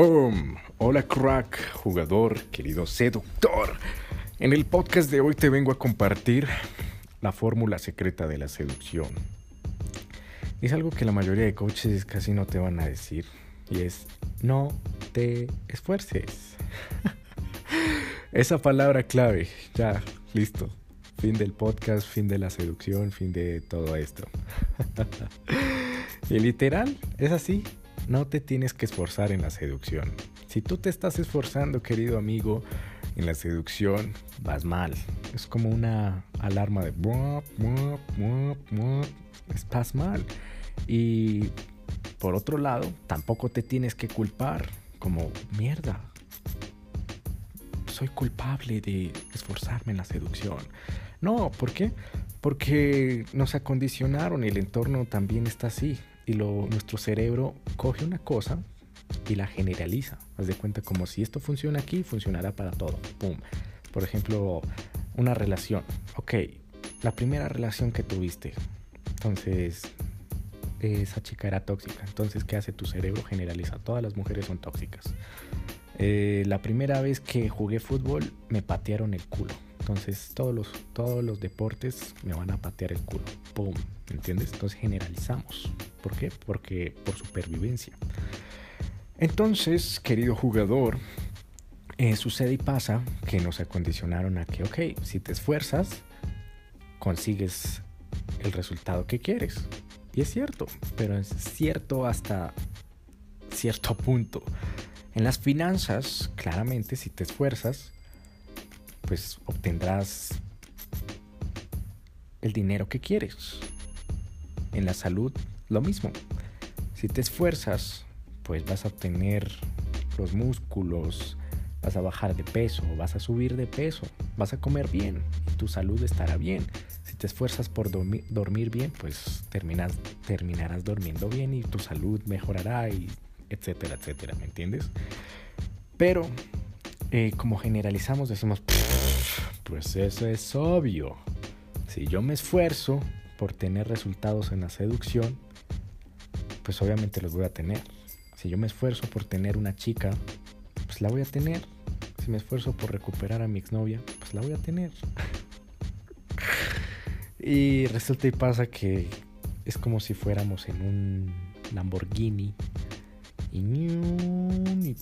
Hola crack, jugador, querido seductor. En el podcast de hoy te vengo a compartir la fórmula secreta de la seducción. Es algo que la mayoría de coaches casi no te van a decir y es no te esfuerces. Esa palabra clave, ya, listo. Fin del podcast, fin de la seducción, fin de todo esto. y literal, es así. No te tienes que esforzar en la seducción. Si tú te estás esforzando, querido amigo, en la seducción, vas mal. Es como una alarma de... Estás mal. Y por otro lado, tampoco te tienes que culpar. Como, mierda, soy culpable de esforzarme en la seducción. No, ¿por qué? Porque nos acondicionaron y el entorno también está así y lo, nuestro cerebro coge una cosa y la generaliza. Haz de cuenta como si esto funciona aquí, funcionará para todo. Por ejemplo, una relación. Ok, la primera relación que tuviste. Entonces, esa chica era tóxica. Entonces, ¿qué hace tu cerebro? Generaliza. Todas las mujeres son tóxicas. Eh, la primera vez que jugué fútbol, me patearon el culo. Entonces todos los, todos los deportes me van a patear el culo. ¡Pum! ¿Entiendes? Entonces generalizamos. ¿Por qué? Porque por supervivencia. Entonces, querido jugador, eh, sucede y pasa que nos acondicionaron a que, ok, si te esfuerzas, consigues el resultado que quieres. Y es cierto, pero es cierto hasta cierto punto. En las finanzas, claramente, si te esfuerzas, pues obtendrás el dinero que quieres. En la salud, lo mismo. Si te esfuerzas, pues vas a obtener los músculos, vas a bajar de peso, vas a subir de peso, vas a comer bien y tu salud estará bien. Si te esfuerzas por dormir, bien, pues terminas, terminarás durmiendo bien y tu salud mejorará y etcétera, etcétera, ¿me entiendes? Pero eh, como generalizamos decimos, pues eso es obvio. Si yo me esfuerzo por tener resultados en la seducción, pues obviamente los voy a tener. Si yo me esfuerzo por tener una chica, pues la voy a tener. Si me esfuerzo por recuperar a mi exnovia, pues la voy a tener. y resulta y pasa que es como si fuéramos en un Lamborghini y, y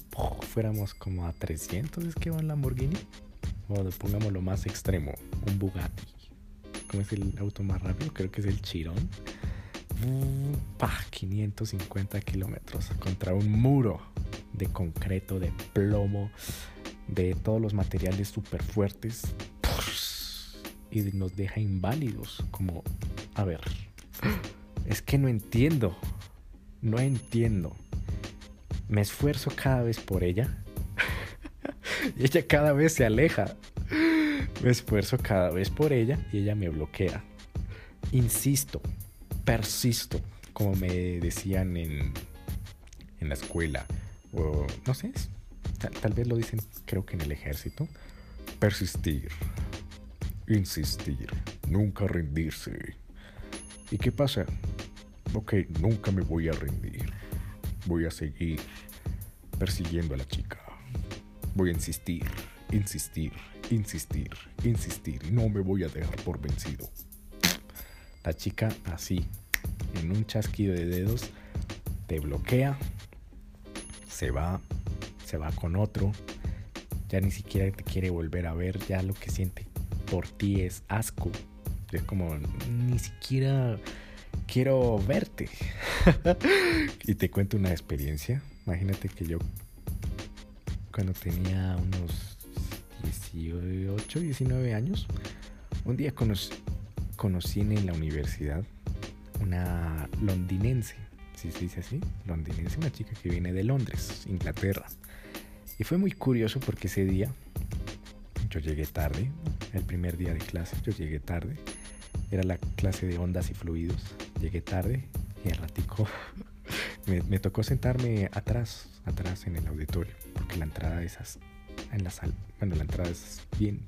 fuéramos como a 300, es que va un Lamborghini. O pongamos lo más extremo, un Bugatti. ¿Cómo es el auto más rápido? Creo que es el Chiron. 550 kilómetros contra un muro de concreto, de plomo, de todos los materiales súper fuertes. Y nos deja inválidos. Como, a ver, es que no entiendo. No entiendo. Me esfuerzo cada vez por ella y ella cada vez se aleja. Me esfuerzo cada vez por ella y ella me bloquea. Insisto, persisto, como me decían en, en la escuela. O no sé, tal, tal vez lo dicen creo que en el ejército. Persistir, insistir, nunca rendirse. ¿Y qué pasa? Ok, nunca me voy a rendir. Voy a seguir persiguiendo a la chica. Voy a insistir, insistir, insistir, insistir. No me voy a dejar por vencido. La chica así, en un chasquido de dedos, te bloquea, se va, se va con otro, ya ni siquiera te quiere volver a ver, ya lo que siente por ti es asco. Es como, ni siquiera quiero verte. y te cuento una experiencia. Imagínate que yo cuando tenía unos 18, 19 años, un día conocí, en la universidad una londinense, si se dice así, londinense, una chica que viene de Londres, Inglaterra. Y fue muy curioso porque ese día yo llegué tarde, el primer día de clase yo llegué tarde, era la clase de ondas y fluidos, llegué tarde y al ratico me, tocó sentarme atrás, atrás en el auditorio, porque la entrada es en la sala, bueno, la entrada es bien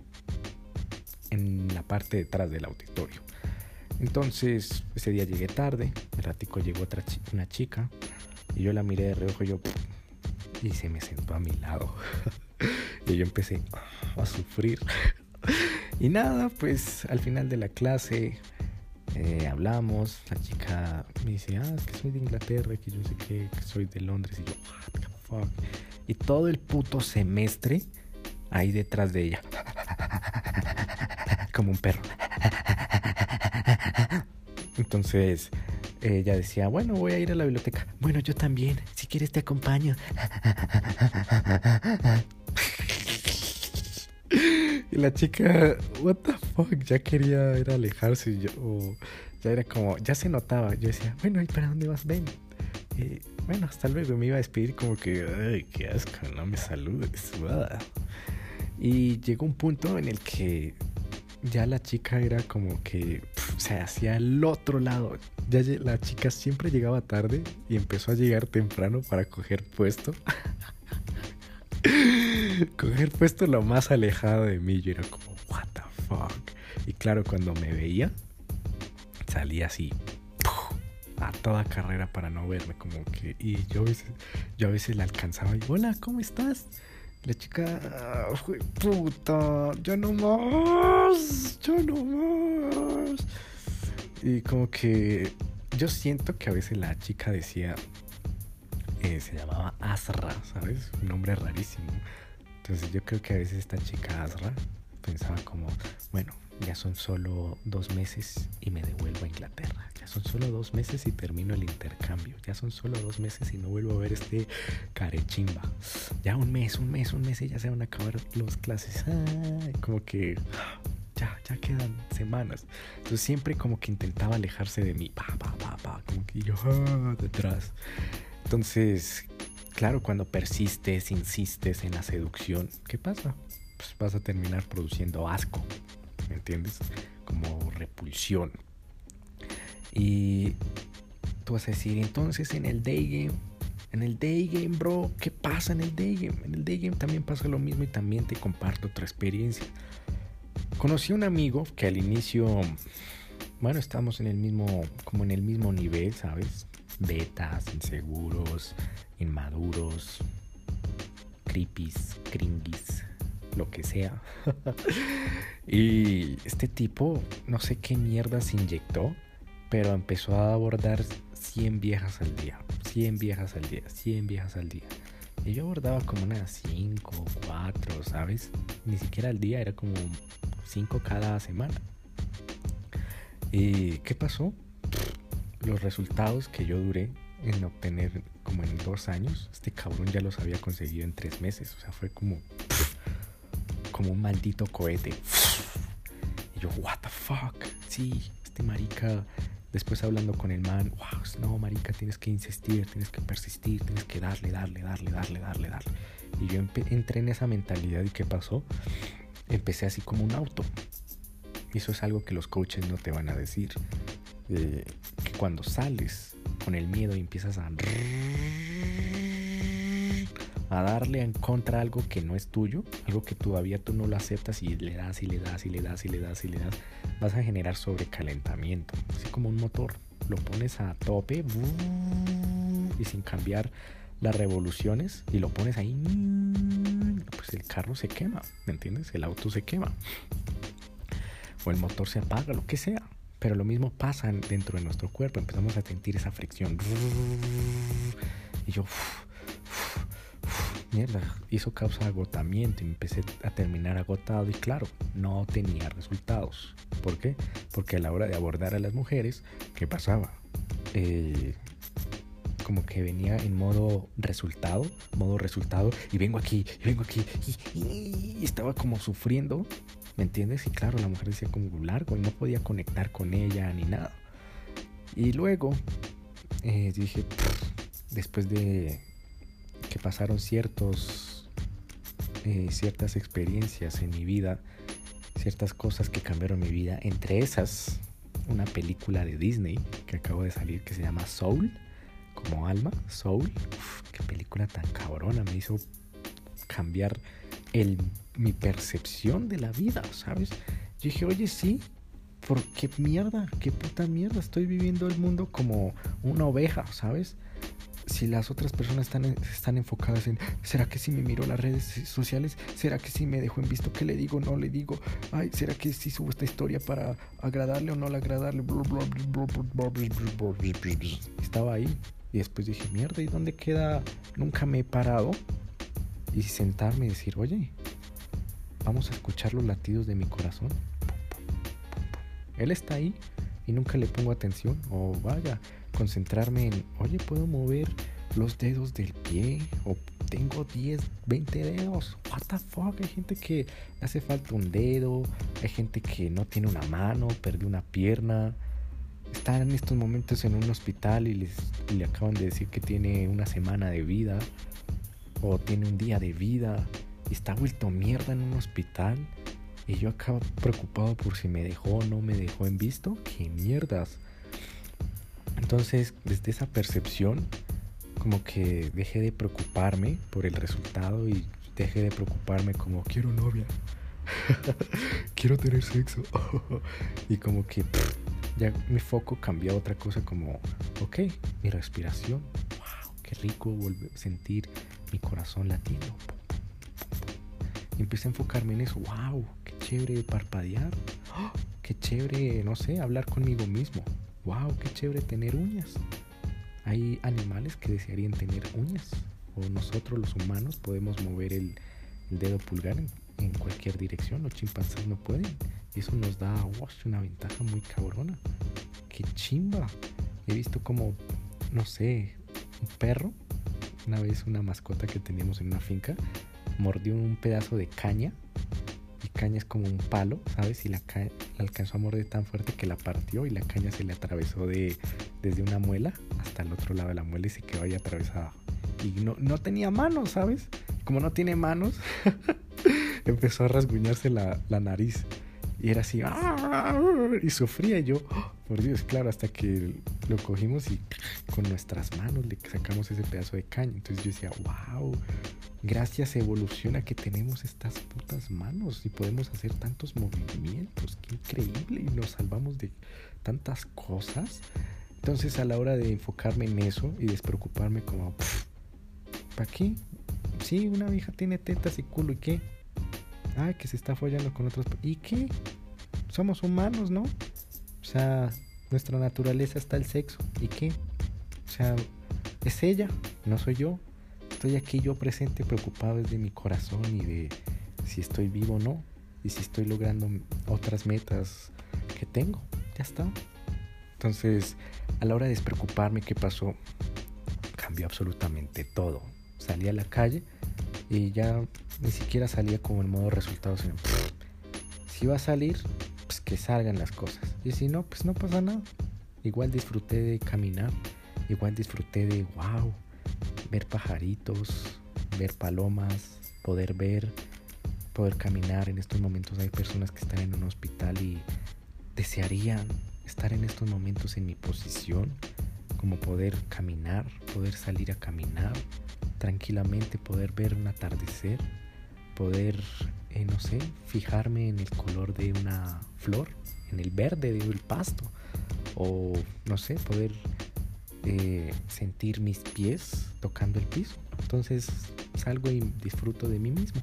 en la parte detrás del auditorio. Entonces, ese día llegué tarde, el ratico llegó otra una chica y yo la miré de reojo y yo, y se me sentó a mi lado. y yo empecé a sufrir. y nada, pues al final de la clase eh, hablamos, la chica me dice, ah, es que soy de Inglaterra, que yo sé que, soy de Londres, y yo, the Y todo el puto semestre ahí detrás de ella, como un perro. Entonces ella decía, bueno, voy a ir a la biblioteca. Bueno, yo también, si quieres te acompaño. Y la chica, what the fuck, ya quería ir a alejarse. Y ya era como, ya se notaba. Yo decía, bueno, ¿y para dónde vas? Ven. Bueno, hasta luego. Me iba a despedir como que, ay, qué asco, no me saludes. Y llegó un punto en el que ya la chica era como que se hacía al otro lado. Ya la chica siempre llegaba tarde y empezó a llegar temprano para coger puesto. coger puesto lo más alejado de mí. Yo era como, what the fuck. Y claro, cuando me veía, salía así a toda carrera para no verme, como que. Y yo a veces, yo a veces la alcanzaba y, hola, ¿cómo estás? La chica, puta, ya no más, ya no más. Y como que yo siento que a veces la chica decía, eh, se llamaba Azra, ¿sabes? Un nombre rarísimo. Entonces yo creo que a veces esta chica Azra pensaba como, bueno, ya son solo dos meses y me devuelvo a Inglaterra. Ya son solo dos meses y termino el intercambio. Ya son solo dos meses y no vuelvo a ver este carechimba. Ya un mes, un mes, un mes y ya se van a acabar las clases. como que ya, ya quedan semanas. Entonces siempre como que intentaba alejarse de mí. Pa, pa, pa, pa. Como que yo ah, detrás. Entonces, claro, cuando persistes, insistes en la seducción, ¿qué pasa? Pues vas a terminar produciendo asco. ¿Me entiendes? Como repulsión. Y tú vas a decir, entonces en el day game, en el day game, bro, ¿qué pasa en el day game? En el day game también pasa lo mismo y también te comparto otra experiencia. Conocí a un amigo que al inicio, bueno, estamos en el mismo, como en el mismo nivel, ¿sabes? Betas, inseguros, inmaduros, creepies, cringies, lo que sea. y este tipo, no sé qué mierda se inyectó, pero empezó a abordar 100 viejas al día, 100 viejas al día, 100 viejas al día. Y yo abordaba como unas 5, 4, ¿sabes? Ni siquiera al día, era como 5 cada semana. ¿Y qué pasó? Los resultados que yo duré en obtener como en dos años, este cabrón ya los había conseguido en tres meses. O sea, fue como como un maldito cohete. Y yo, what the fuck. Sí, este marica, después hablando con el man, wow, no, marica, tienes que insistir, tienes que persistir, tienes que darle, darle, darle, darle, darle, darle. Y yo entré en esa mentalidad y ¿qué pasó? Empecé así como un auto. Eso es algo que los coaches no te van a decir. Eh, que cuando sales con el miedo y empiezas a a darle en contra algo que no es tuyo, algo que todavía tú no lo aceptas y le das y le das y le das y le das y le das, vas a generar sobrecalentamiento, así como un motor. Lo pones a tope y sin cambiar las revoluciones y lo pones ahí, pues el carro se quema, ¿me entiendes? El auto se quema. O el motor se apaga, lo que sea. Pero lo mismo pasa dentro de nuestro cuerpo. Empezamos a sentir esa fricción. Y yo, mierda, eso causa agotamiento y empecé a terminar agotado y claro, no tenía resultados. ¿Por qué? Porque a la hora de abordar a las mujeres, ¿qué pasaba? Eh, como que venía en modo resultado, modo resultado, y vengo aquí, y vengo aquí, y, estaba como sufriendo, ¿me entiendes? Y claro, la mujer decía como largo, y no podía conectar con ella ni nada. Y luego eh, dije, después de pasaron ciertos, eh, ciertas experiencias en mi vida, ciertas cosas que cambiaron mi vida, entre esas una película de Disney que acabo de salir que se llama Soul, como alma, Soul, qué película tan cabrona, me hizo cambiar el, mi percepción de la vida, ¿sabes? Yo dije, oye, sí, ¿por qué mierda? ¿Qué puta mierda? Estoy viviendo el mundo como una oveja, ¿sabes? Si las otras personas están, están enfocadas en, ¿será que si me miro las redes sociales? ¿Será que si me dejo en visto qué le digo no le digo? Ay, ¿será que si subo esta historia para agradarle o no le agradarle? Estaba ahí y después dije, mierda, ¿y dónde queda? Nunca me he parado y sentarme y decir, oye, vamos a escuchar los latidos de mi corazón. Él está ahí y nunca le pongo atención o vaya, concentrarme en, oye, puedo mover los dedos del pie o tengo 10, 20 dedos. What the fuck? Hay gente que hace falta un dedo, hay gente que no tiene una mano, perdió una pierna. Está en estos momentos en un hospital y, les, le acaban de decir que tiene una semana de vida o tiene un día de vida y está vuelto mierda en un hospital. Y yo acabo preocupado por si me dejó o no me dejó en visto. ¡Qué mierdas! Entonces, desde esa percepción, como que dejé de preocuparme por el resultado y dejé de preocuparme como quiero novia, quiero tener sexo. y como que ya mi foco cambió a otra cosa como, ok, mi respiración, wow, qué rico volver a sentir mi corazón latiendo. Y empecé a enfocarme en eso, wow, qué chévere parpadear, qué chévere, no sé, hablar conmigo mismo wow, qué chévere tener uñas. Hay animales que desearían tener uñas. O nosotros los humanos podemos mover el, dedo pulgar en, cualquier dirección. Los chimpancés no pueden. Y eso nos da una ventaja muy cabrona. Qué chimba. He visto como, no sé, un perro. Una vez una mascota que teníamos en una finca mordió un pedazo de caña caña es como un palo, ¿sabes? Y la, la alcanzó a morder tan fuerte que la partió y la caña se le atravesó de, desde una muela hasta el otro lado de la muela y se quedó ahí atravesada. Y no, no tenía manos, ¿sabes? Como no tiene manos, empezó a rasguñarse la, la nariz. Y era así, ¡ah! y sufría yo, ¡oh! por Dios, claro, hasta que lo cogimos y con nuestras manos le sacamos ese pedazo de caña. Entonces yo decía, wow, gracias evolución a que tenemos estas putas manos y podemos hacer tantos movimientos, qué increíble, y nos salvamos de tantas cosas. Entonces a la hora de enfocarme en eso y despreocuparme como, ¿para qué? Sí, una vieja tiene tetas y culo, ¿y qué? Ay, que se está follando con otros. ¿Y qué? Somos humanos, ¿no? O sea, nuestra naturaleza está el sexo. ¿Y qué? O sea, es ella, no soy yo. Estoy aquí yo presente, preocupado desde mi corazón y de si estoy vivo o no. Y si estoy logrando otras metas que tengo. Ya está. Entonces, a la hora de despreocuparme, ¿qué pasó? Cambió absolutamente todo. Salí a la calle y ya ni siquiera salía como en modo resultado, sino si va a salir, que salgan las cosas. Y si no, pues no pasa nada. Igual disfruté de caminar, igual disfruté de wow, ver pajaritos, ver palomas, poder ver, poder caminar. En estos momentos hay personas que están en un hospital y desearían estar en estos momentos en mi posición, como poder caminar, poder salir a caminar, tranquilamente poder ver un atardecer, poder, eh, no sé, fijarme en el color de una flor, en el verde del pasto, o no sé, poder eh, sentir mis pies tocando el piso. Entonces salgo y disfruto de mí mismo.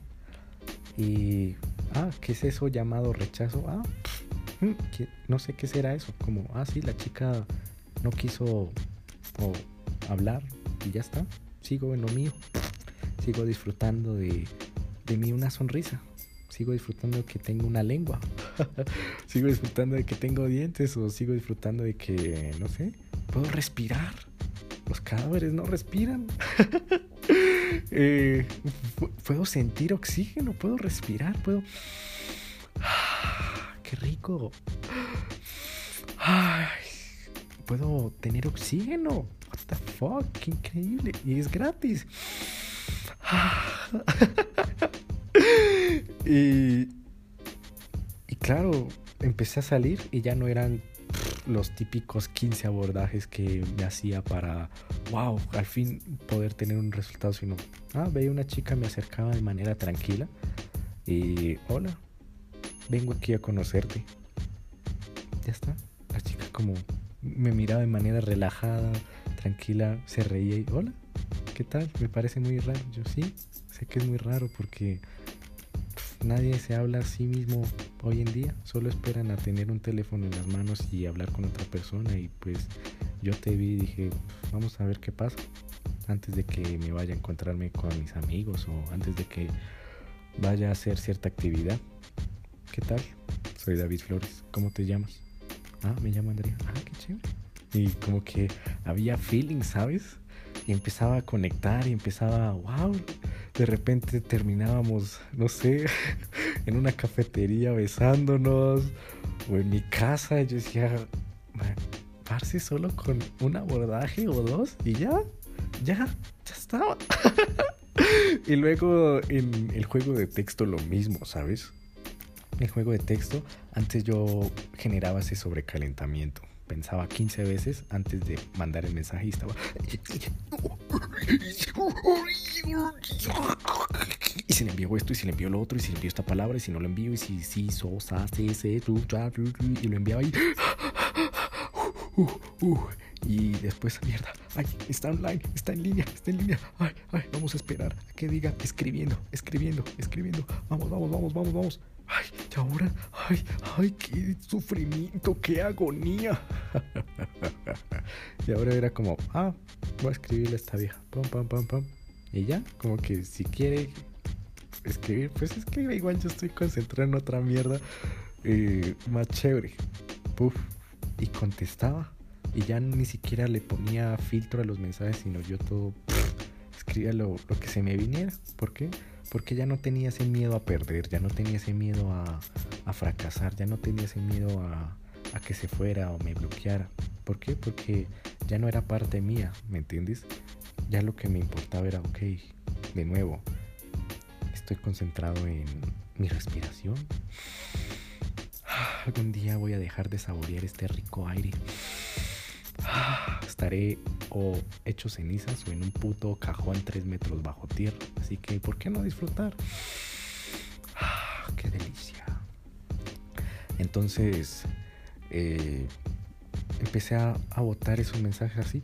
Y, ah, ¿qué es eso llamado rechazo? Ah, mm, no sé qué será eso. Como, ah, sí, la chica no quiso hablar y ya está sigo en lo mío, sigo disfrutando de, de mí una sonrisa, sigo disfrutando de que tengo una lengua, sigo disfrutando de que tengo dientes o sigo disfrutando de que, no sé, puedo respirar. Los cadáveres no respiran. Eh, puedo sentir oxígeno, puedo respirar, puedo... ¡Qué rico! puedo tener oxígeno what the fuck, qué increíble. Y es gratis. y, y claro, empecé a salir y ya no eran los típicos 15 abordajes que me hacía para, wow, al fin poder tener un resultado, sino, ah, veía una chica, me acercaba de manera tranquila y, hola, vengo aquí a conocerte. Ya está. La chica como me miraba de manera relajada, tranquila, se reía y hola, ¿qué tal? Me parece muy raro. Yo sí, sé que es muy raro porque nadie se habla a sí mismo hoy en día. Solo esperan a tener un teléfono en las manos y hablar con otra persona. Y pues yo te vi y dije, vamos a ver qué pasa. Antes de que me vaya a encontrarme con mis amigos o antes de que vaya a hacer cierta actividad. ¿Qué tal? Soy David Flores. ¿Cómo te llamas? Ah, me llamo Andrea. Ah, qué chévere. Y como que había feeling, ¿sabes? Y empezaba a conectar y empezaba, wow. De repente terminábamos, no sé, en una cafetería besándonos o en mi casa. Yo decía, solo con un abordaje o dos y ya, ya, ya estaba. y luego en el juego de texto lo mismo, ¿sabes? El juego de texto, antes yo generaba ese sobrecalentamiento. Pensaba 15 veces antes de mandar el mensaje y estaba... Y si le envío esto, y si le envío lo otro, y si le envío esta palabra, y si no lo envío, y si sí, so, sa, se, se, y lo enviaba ahí. Y después, mierda, ay, está online, está en línea, está en línea. Ay, ay, vamos a esperar a que diga escribiendo, escribiendo, escribiendo. Vamos, vamos, vamos, vamos, vamos. Ay, y ahora, ay, ay, qué sufrimiento, qué agonía. y ahora era como, ah, voy a escribirle a esta vieja. Pam, pam, pam, pam. Y ya, como que si quiere escribir, pues escribe. Igual yo estoy concentrado en otra mierda eh, más chévere. Puf. Y contestaba. Y ya ni siquiera le ponía filtro a los mensajes, sino yo todo escribía lo, lo que se me viniera. ¿Por qué? porque ya no tenía ese miedo a perder, ya no tenía ese miedo a, fracasar, ya no tenía ese miedo a, a, que se fuera o me bloqueara. ¿Por qué? Porque ya no era parte mía, ¿me entiendes? Ya lo que me importaba era, ok, de nuevo, estoy concentrado en mi respiración. Algún día voy a dejar de saborear este rico aire. Estaré o hecho cenizas o en un puto cajón tres metros bajo tierra. Así que, ¿por qué no disfrutar? ¡Qué delicia! Entonces, eh, empecé a, a botar esos mensajes así.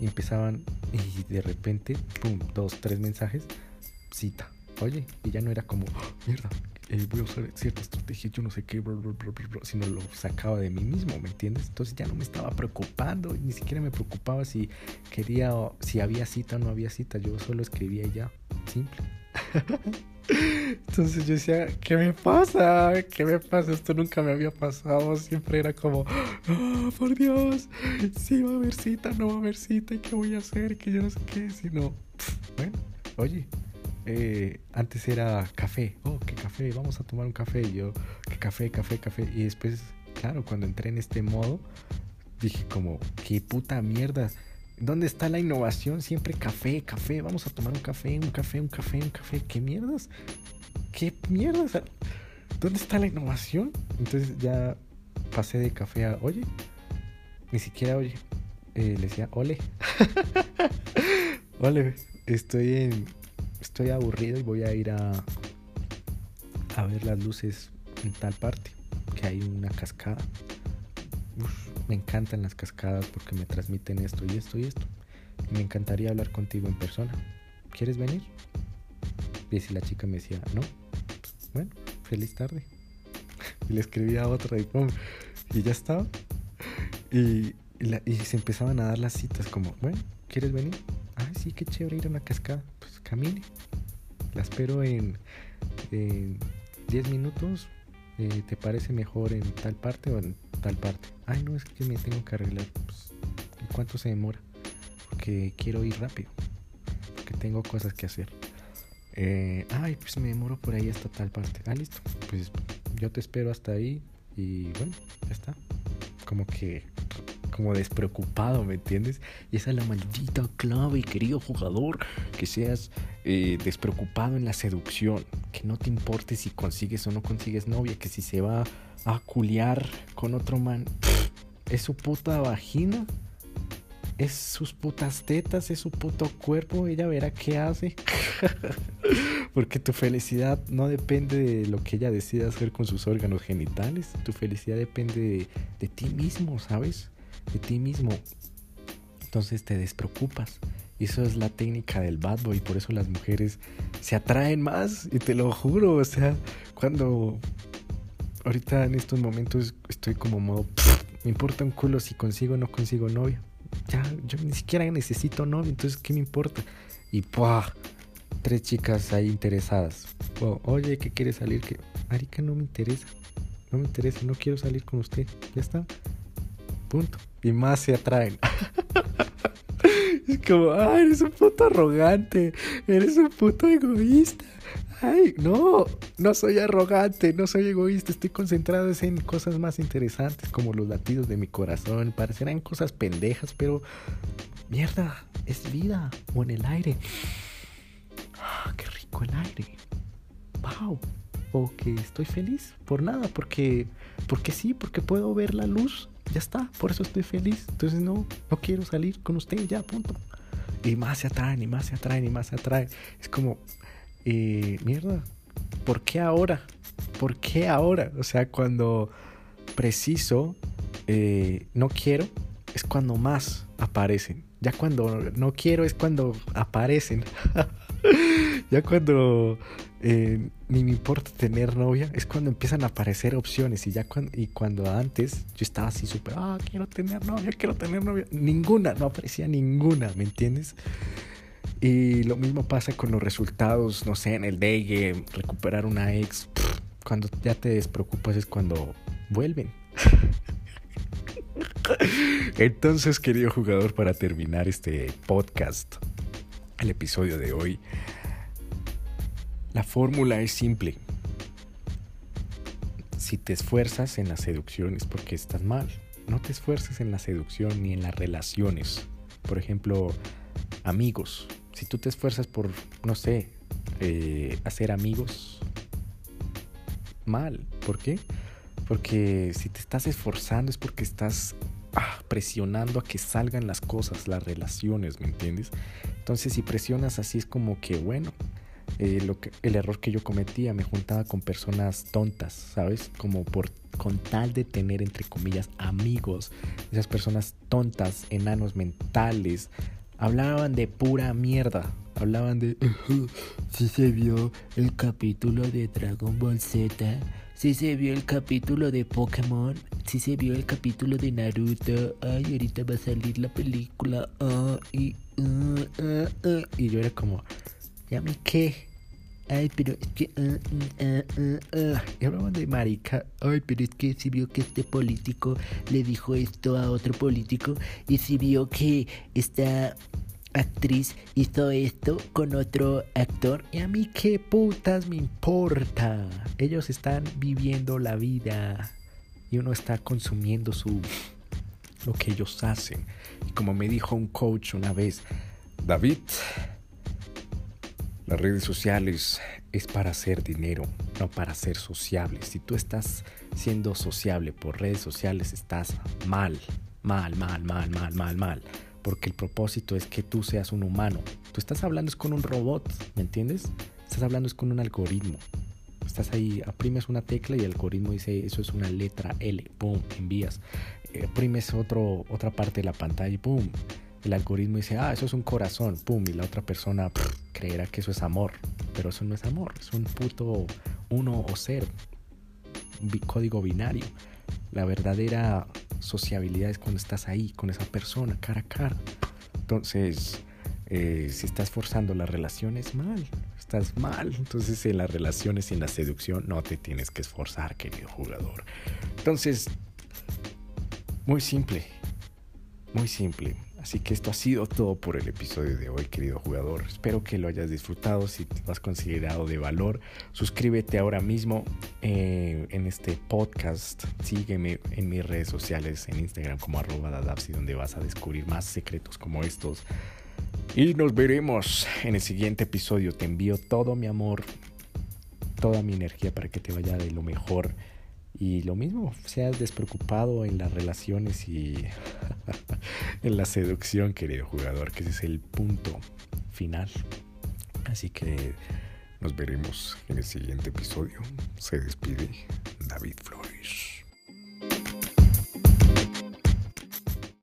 Y empezaban, y de repente, pum, dos, tres mensajes, cita. Oye, y ya no era como, ¡Oh, mierda, eh, voy a usar cierta estrategia, yo no sé qué, sino lo sacaba de mí mismo, ¿me entiendes? Entonces ya no me estaba preocupando, ni siquiera me preocupaba si quería, si había cita o no había cita, yo solo escribía y ya, simple. Entonces yo decía, ¿qué me pasa? ¿Qué me pasa? Esto nunca me había pasado. Siempre era como, oh, por Dios, si va a haber cita, no va a haber cita, ¿y qué voy a hacer? Que yo no sé qué. Sino, bueno, oye, eh, antes era café. Oh, qué café, vamos a tomar un café. Y yo, qué café, café, café. Y después, claro, cuando entré en este modo, dije como, qué puta mierda. ¿Dónde está la innovación? Siempre café, café, vamos a tomar un café, un café, un café, un café. ¿Qué mierdas? ¿Qué mierdas? ¿Dónde está la innovación? Entonces ya pasé de café a, oye, ni siquiera oye. Eh, le decía, ole. ole, estoy en, estoy aburrido y voy a ir a, a ver las luces en tal parte, que hay una cascada. Me encantan las cascadas porque me transmiten esto y esto y esto. me encantaría hablar contigo en persona. ¿Quieres venir? Y si la chica me decía, no, bueno, feliz tarde. y le escribía otra y pum, y ya estaba. Y, y, se empezaban a dar las citas como, bueno, ¿quieres venir? Ay, sí, qué chévere ir a una cascada camine. La espero en, 10 minutos. Eh, ¿Te parece mejor en tal parte o en tal parte? Ay, no, es que me tengo que arreglar. Pues, ¿Y cuánto se demora? Porque quiero ir rápido. Porque tengo cosas que hacer. Eh, ay, pues me demoro por ahí hasta tal parte. Ah, listo. Pues yo te espero hasta ahí. Y bueno, ya está. Como que como despreocupado, ¿me entiendes? Y esa es la maldita clave, querido jugador, que seas eh, despreocupado en la seducción, que no te importe si consigues o no consigues novia, que si se va a culiar con otro man, es su puta vagina, es sus putas tetas, es su puto cuerpo, ella verá qué hace. Porque tu felicidad no depende de lo que ella decida hacer con sus órganos genitales. Tu felicidad depende de ti mismo, ¿sabes? De ti mismo. Entonces te despreocupas. Y eso es la técnica del bad boy. Por eso las mujeres se atraen más. Y te lo juro. O sea, cuando ahorita en estos momentos estoy como modo, me importa un culo si consigo o no consigo novia. Ya, yo ni siquiera necesito novia, entonces ¿qué me importa? Y ¡pua! tres chicas ahí interesadas. Oye, ¿qué quiere salir? que Marica, no me interesa. No me interesa, no quiero salir con usted. Ya está. Punto. Y más se atraen. es como, ay, eres un puto arrogante. Eres un puto egoísta. Ay, no, no soy arrogante, no soy egoísta, estoy concentrado en cosas más interesantes como los latidos de mi corazón. Parecerán cosas pendejas, pero mierda, es vida o en el aire. Ah, qué rico el aire. Wow. O que estoy feliz por nada, porque porque sí, porque puedo ver la luz. Ya está, por eso estoy feliz. Entonces no, no quiero salir con usted, ya, punto. Y más se atraen, y más se atraen, y más se atraen. Es como, y mierda, ¿por qué ahora? ¿Por qué ahora? O sea, cuando preciso, eh, no quiero, es cuando más aparecen. Ya cuando no quiero es cuando aparecen. ya cuando eh, ni me importa tener novia, es cuando empiezan a aparecer opciones. Y ya cuando, y cuando antes yo estaba así súper, ah, quiero tener novia, quiero tener novia. Ninguna, no aparecía ninguna, ¿me entiendes? Y lo mismo pasa con los resultados, no sé, en el day recuperar una ex. Cuando ya te despreocupas es cuando vuelven. Entonces, querido jugador, para terminar este podcast, el episodio de hoy, la fórmula es simple. Si te esfuerzas en las seducciones porque estás mal. No te esfuerces en la seducción ni en las relaciones. Por ejemplo, amigos. Si tú te esfuerzas por, no sé, eh, hacer amigos, mal. ¿Por qué? Porque si te estás esforzando es porque estás ah, presionando a que salgan las cosas, las relaciones, ¿me entiendes? Entonces si presionas así es como que, bueno, eh, lo que, el error que yo cometía, me juntaba con personas tontas, ¿sabes? Como por con tal de tener, entre comillas, amigos, esas personas tontas, enanos mentales, hablaban de pura mierda. Hablaban de... Si se vio el capítulo de Dragon Ball Z. Si se vio el capítulo de Pokémon. Si se vio el capítulo de Naruto. Ay, ahorita va a salir la película. Ah, y, ah, y yo era como... ¿Ya me qué? Ay, pero es que... y hablaban de marica. Ay, pero es que si vio que este político le dijo esto a otro político. Y si vio que esta actriz hizo esto con otro actor y a mí qué putas me importa. Ellos están viviendo la vida y uno está consumiendo su lo que ellos hacen. Y como me dijo un coach una vez, David, las redes sociales es para hacer dinero, no para ser sociable. Si tú estás siendo sociable por redes sociales, estás mal, mal, mal, mal, mal, mal, mal porque el propósito es que tú seas un humano. Tú estás hablando es con un robot, ¿me entiendes? Estás hablando es con un algoritmo. Estás ahí, aprimes una tecla y el algoritmo dice eso es una letra L, ¡pum! Envías. Eh, aprimes otro, otra parte de la pantalla y ¡pum! El algoritmo dice, ah, eso es un corazón, ¡pum! Y la otra persona creerá que eso es amor. Pero eso no es amor, es un puto uno o cero. Un código binario. La verdadera sociabilidad es cuando estás ahí con esa persona, cara a cara. Entonces, eh, si estás forzando las relaciones, mal, estás mal. Entonces, en las relaciones y en la seducción no te tienes que esforzar, querido jugador. Entonces, muy simple, muy simple. Así que esto ha sido todo por el episodio de hoy, querido jugador. Espero que lo hayas disfrutado. Si te has considerado de valor, suscríbete ahora mismo eh, en este podcast. Sígueme en mis redes sociales, en Instagram como arroba dadapsi, donde vas a descubrir más secretos como estos. Y nos veremos en el siguiente episodio. Te envío todo mi amor, toda mi energía para que te vaya de lo mejor. Y lo mismo, seas despreocupado en las relaciones y en la seducción, querido jugador, que ese es el punto final. Así que nos veremos en el siguiente episodio. Se despide David Flores.